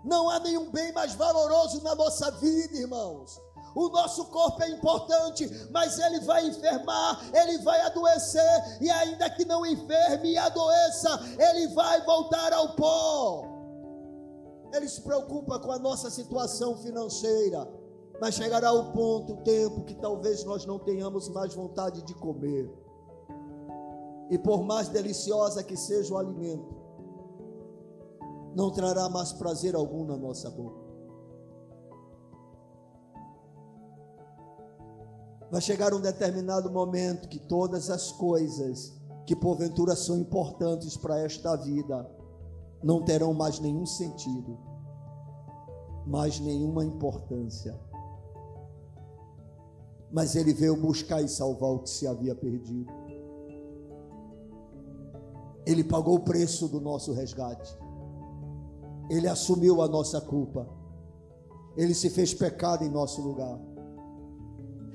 Não há nenhum bem mais valoroso na nossa vida, irmãos. O nosso corpo é importante, mas ele vai enfermar, ele vai adoecer, e ainda que não enferme e adoeça, ele vai voltar ao pó. Ele se preocupa com a nossa situação financeira, mas chegará o ponto, o tempo que talvez nós não tenhamos mais vontade de comer. E por mais deliciosa que seja o alimento, não trará mais prazer algum na nossa boca. Vai chegar um determinado momento que todas as coisas que porventura são importantes para esta vida não terão mais nenhum sentido, mais nenhuma importância. Mas ele veio buscar e salvar o que se havia perdido. Ele pagou o preço do nosso resgate. Ele assumiu a nossa culpa. Ele se fez pecado em nosso lugar.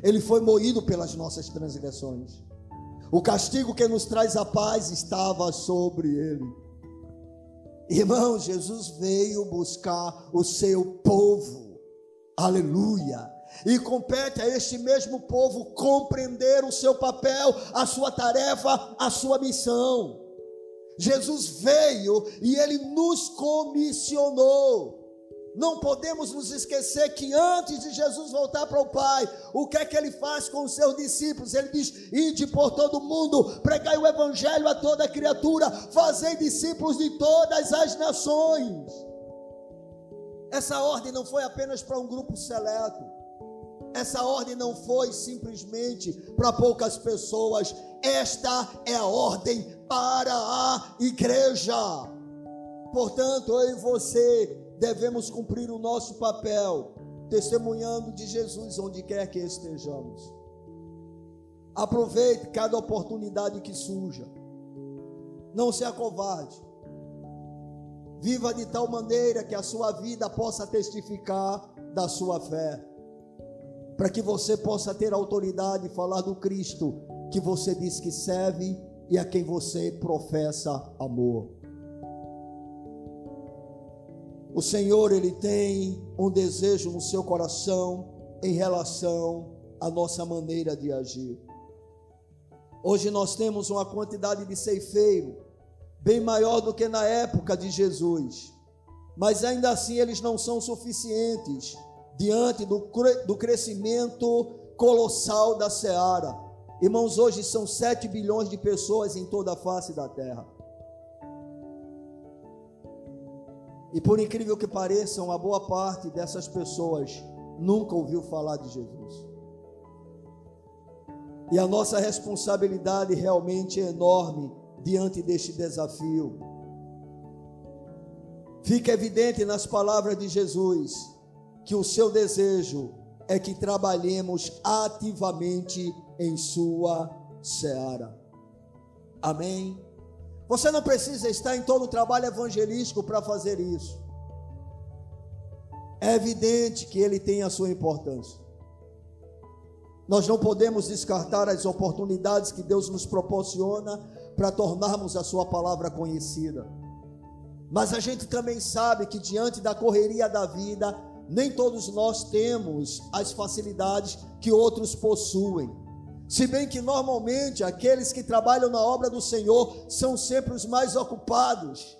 Ele foi moído pelas nossas transgressões. O castigo que nos traz a paz estava sobre ele. Irmão, Jesus veio buscar o seu povo. Aleluia. E compete a este mesmo povo compreender o seu papel, a sua tarefa, a sua missão. Jesus veio e ele nos comissionou. Não podemos nos esquecer que antes de Jesus voltar para o Pai, o que é que ele faz com os seus discípulos? Ele diz: Ide por todo mundo, pregai o Evangelho a toda criatura, fazei discípulos de todas as nações. Essa ordem não foi apenas para um grupo seleto, essa ordem não foi simplesmente para poucas pessoas, esta é a ordem para a igreja. Portanto, eu e você devemos cumprir o nosso papel, testemunhando de Jesus onde quer que estejamos. Aproveite cada oportunidade que surja. Não se acovarde. Viva de tal maneira que a sua vida possa testificar da sua fé. Para que você possa ter autoridade e falar do Cristo que você diz que serve e a quem você professa amor. O Senhor, Ele tem um desejo no seu coração em relação à nossa maneira de agir. Hoje nós temos uma quantidade de ceifeiro bem maior do que na época de Jesus, mas ainda assim eles não são suficientes diante do, do crescimento colossal da seara. Irmãos, hoje são 7 bilhões de pessoas em toda a face da terra. E por incrível que pareça, uma boa parte dessas pessoas nunca ouviu falar de Jesus. E a nossa responsabilidade realmente é enorme diante deste desafio. Fica evidente nas palavras de Jesus que o seu desejo é que trabalhemos ativamente em sua seara. Amém. Você não precisa estar em todo o trabalho evangelístico para fazer isso. É evidente que ele tem a sua importância. Nós não podemos descartar as oportunidades que Deus nos proporciona para tornarmos a sua palavra conhecida. Mas a gente também sabe que diante da correria da vida, nem todos nós temos as facilidades que outros possuem. Se bem que normalmente aqueles que trabalham na obra do Senhor são sempre os mais ocupados.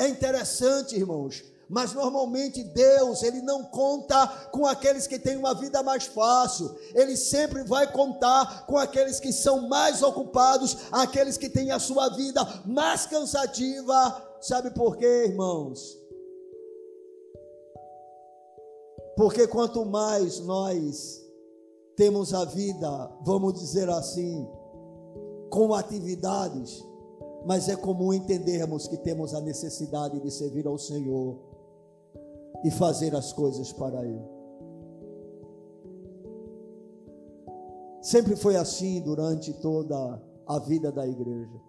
É interessante, irmãos, mas normalmente Deus, ele não conta com aqueles que têm uma vida mais fácil. Ele sempre vai contar com aqueles que são mais ocupados, aqueles que têm a sua vida mais cansativa. Sabe por quê, irmãos? Porque quanto mais nós temos a vida, vamos dizer assim, com atividades, mas é comum entendermos que temos a necessidade de servir ao Senhor e fazer as coisas para Ele. Sempre foi assim durante toda a vida da igreja.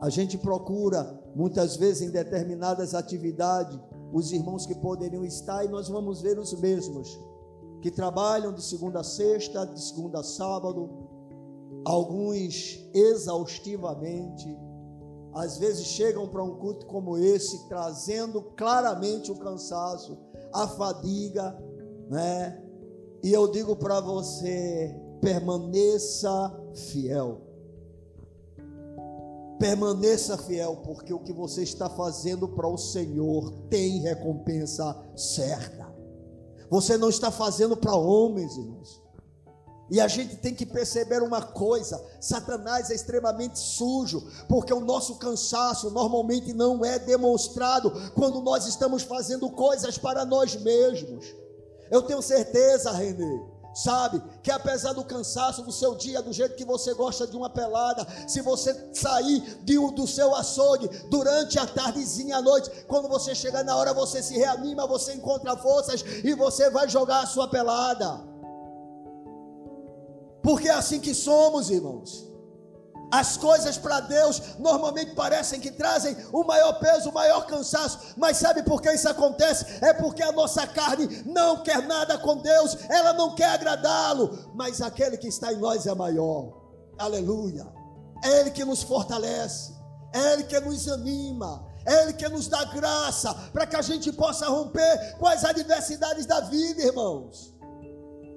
A gente procura, muitas vezes, em determinadas atividades, os irmãos que poderiam estar, e nós vamos ver os mesmos que trabalham de segunda a sexta, de segunda a sábado, alguns exaustivamente, às vezes chegam para um culto como esse, trazendo claramente o cansaço, a fadiga, né? E eu digo para você, permaneça fiel. Permaneça fiel, porque o que você está fazendo para o Senhor tem recompensa certa. Você não está fazendo para homens, irmãos. E a gente tem que perceber uma coisa: Satanás é extremamente sujo, porque o nosso cansaço normalmente não é demonstrado quando nós estamos fazendo coisas para nós mesmos. Eu tenho certeza, Renê, sabe, que apesar do cansaço do seu dia, do jeito que você gosta de uma pelada, se você sair de, do seu açougue durante a tardezinha à noite, quando você chegar na hora, você se reanima, você encontra forças e você vai jogar a sua pelada. Porque é assim que somos, irmãos. As coisas para Deus normalmente parecem que trazem o maior peso, o maior cansaço, mas sabe por que isso acontece? É porque a nossa carne não quer nada com Deus, ela não quer agradá-lo, mas aquele que está em nós é maior. Aleluia. É Ele que nos fortalece, é Ele que nos anima, é Ele que nos dá graça para que a gente possa romper com as adversidades da vida, irmãos.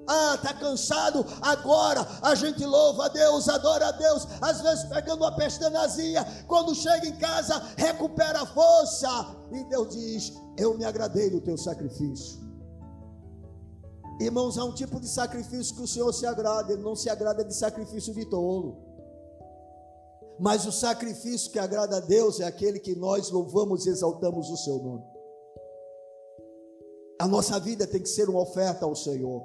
Ah, está cansado? Agora a gente louva a Deus, adora a Deus, às vezes pegando uma pestanazia, quando chega em casa, recupera a força. E Deus diz: Eu me agradei do teu sacrifício. Irmãos, há um tipo de sacrifício que o Senhor se agrada, Ele não se agrada de sacrifício de tolo. Mas o sacrifício que agrada a Deus é aquele que nós louvamos e exaltamos o seu nome. A nossa vida tem que ser uma oferta ao Senhor.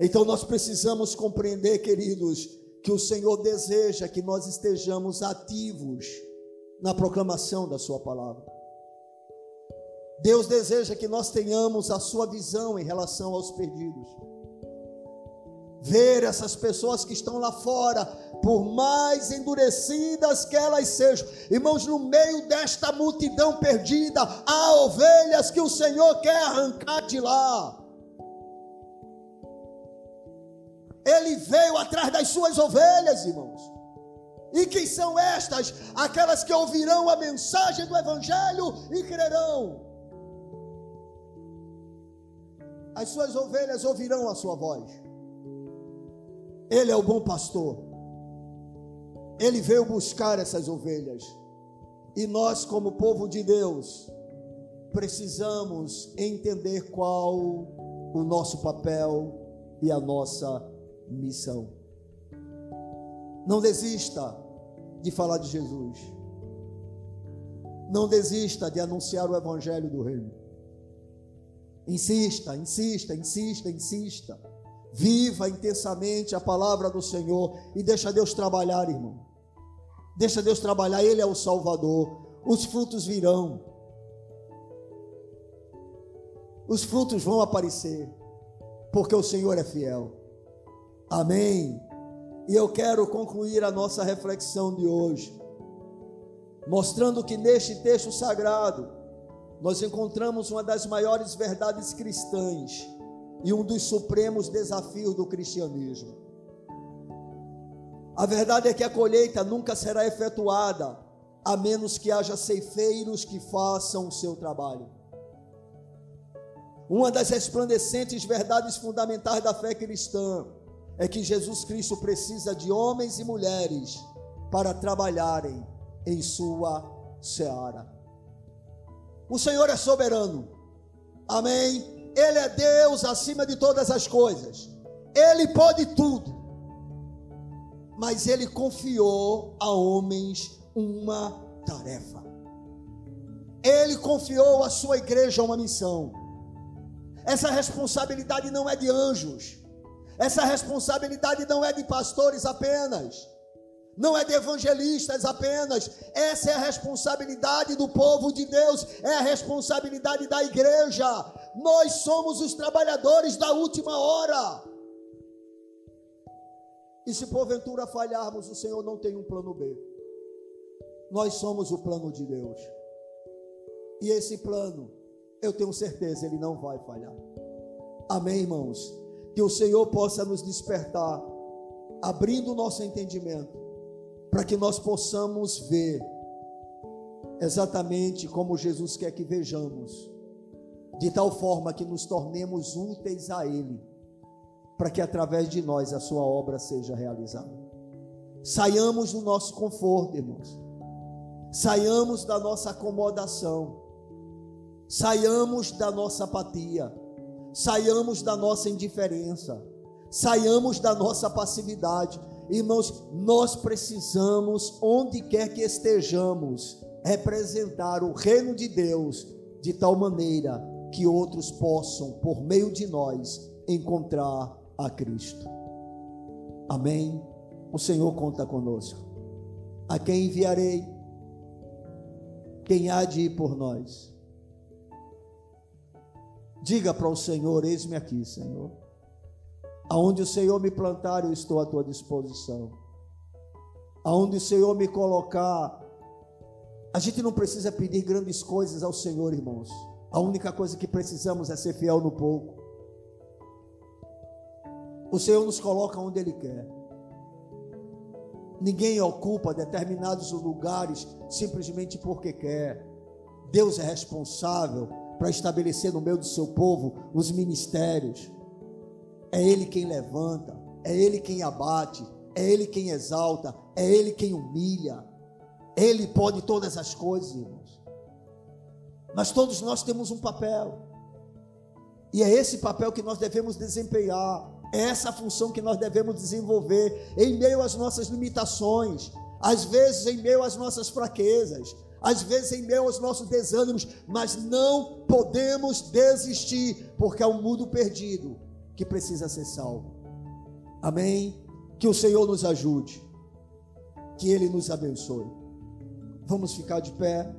Então nós precisamos compreender, queridos, que o Senhor deseja que nós estejamos ativos na proclamação da Sua palavra. Deus deseja que nós tenhamos a Sua visão em relação aos perdidos. Ver essas pessoas que estão lá fora, por mais endurecidas que elas sejam, irmãos, no meio desta multidão perdida, há ovelhas que o Senhor quer arrancar de lá. Ele veio atrás das suas ovelhas, irmãos. E quem são estas? Aquelas que ouvirão a mensagem do Evangelho e crerão. As suas ovelhas ouvirão a sua voz. Ele é o bom pastor. Ele veio buscar essas ovelhas. E nós, como povo de Deus, precisamos entender qual o nosso papel e a nossa missão. Não desista de falar de Jesus. Não desista de anunciar o evangelho do reino. Insista, insista, insista, insista. Viva intensamente a palavra do Senhor e deixa Deus trabalhar, irmão. Deixa Deus trabalhar, Ele é o Salvador. Os frutos virão. Os frutos vão aparecer, porque o Senhor é fiel. Amém. E eu quero concluir a nossa reflexão de hoje, mostrando que neste texto sagrado nós encontramos uma das maiores verdades cristãs e um dos supremos desafios do cristianismo. A verdade é que a colheita nunca será efetuada a menos que haja ceifeiros que façam o seu trabalho. Uma das resplandecentes verdades fundamentais da fé cristã é que Jesus Cristo precisa de homens e mulheres para trabalharem em sua seara. O Senhor é soberano, amém? Ele é Deus acima de todas as coisas, Ele pode tudo, mas Ele confiou a homens uma tarefa, Ele confiou à sua igreja uma missão. Essa responsabilidade não é de anjos, essa responsabilidade não é de pastores apenas, não é de evangelistas apenas, essa é a responsabilidade do povo de Deus, é a responsabilidade da igreja. Nós somos os trabalhadores da última hora. E se porventura falharmos, o Senhor não tem um plano B. Nós somos o plano de Deus. E esse plano, eu tenho certeza, ele não vai falhar. Amém, irmãos? Que o Senhor possa nos despertar, abrindo o nosso entendimento, para que nós possamos ver exatamente como Jesus quer que vejamos, de tal forma que nos tornemos úteis a Ele, para que através de nós a Sua obra seja realizada. Saiamos do nosso conforto, irmãos, saiamos da nossa acomodação, saiamos da nossa apatia, saiamos da nossa indiferença, saiamos da nossa passividade. Irmãos, nós precisamos, onde quer que estejamos, representar o reino de Deus de tal maneira que outros possam, por meio de nós, encontrar a Cristo. Amém. O Senhor conta conosco. A quem enviarei? Quem há de ir por nós? Diga para o Senhor: Eis-me aqui, Senhor. Aonde o Senhor me plantar, eu estou à tua disposição. Aonde o Senhor me colocar, a gente não precisa pedir grandes coisas ao Senhor, irmãos. A única coisa que precisamos é ser fiel no pouco. O Senhor nos coloca onde Ele quer. Ninguém ocupa determinados lugares simplesmente porque quer. Deus é responsável para estabelecer no meio do seu povo os ministérios. É Ele quem levanta, é Ele quem abate, é Ele quem exalta, é Ele quem humilha. Ele pode todas as coisas, irmãos. Mas todos nós temos um papel. E é esse papel que nós devemos desempenhar. É essa função que nós devemos desenvolver em meio às nossas limitações, às vezes em meio às nossas fraquezas, às vezes em meio aos nossos desânimos, mas não podemos desistir, porque é um mundo perdido que precisa ser salvo. Amém? Que o Senhor nos ajude, que Ele nos abençoe. Vamos ficar de pé.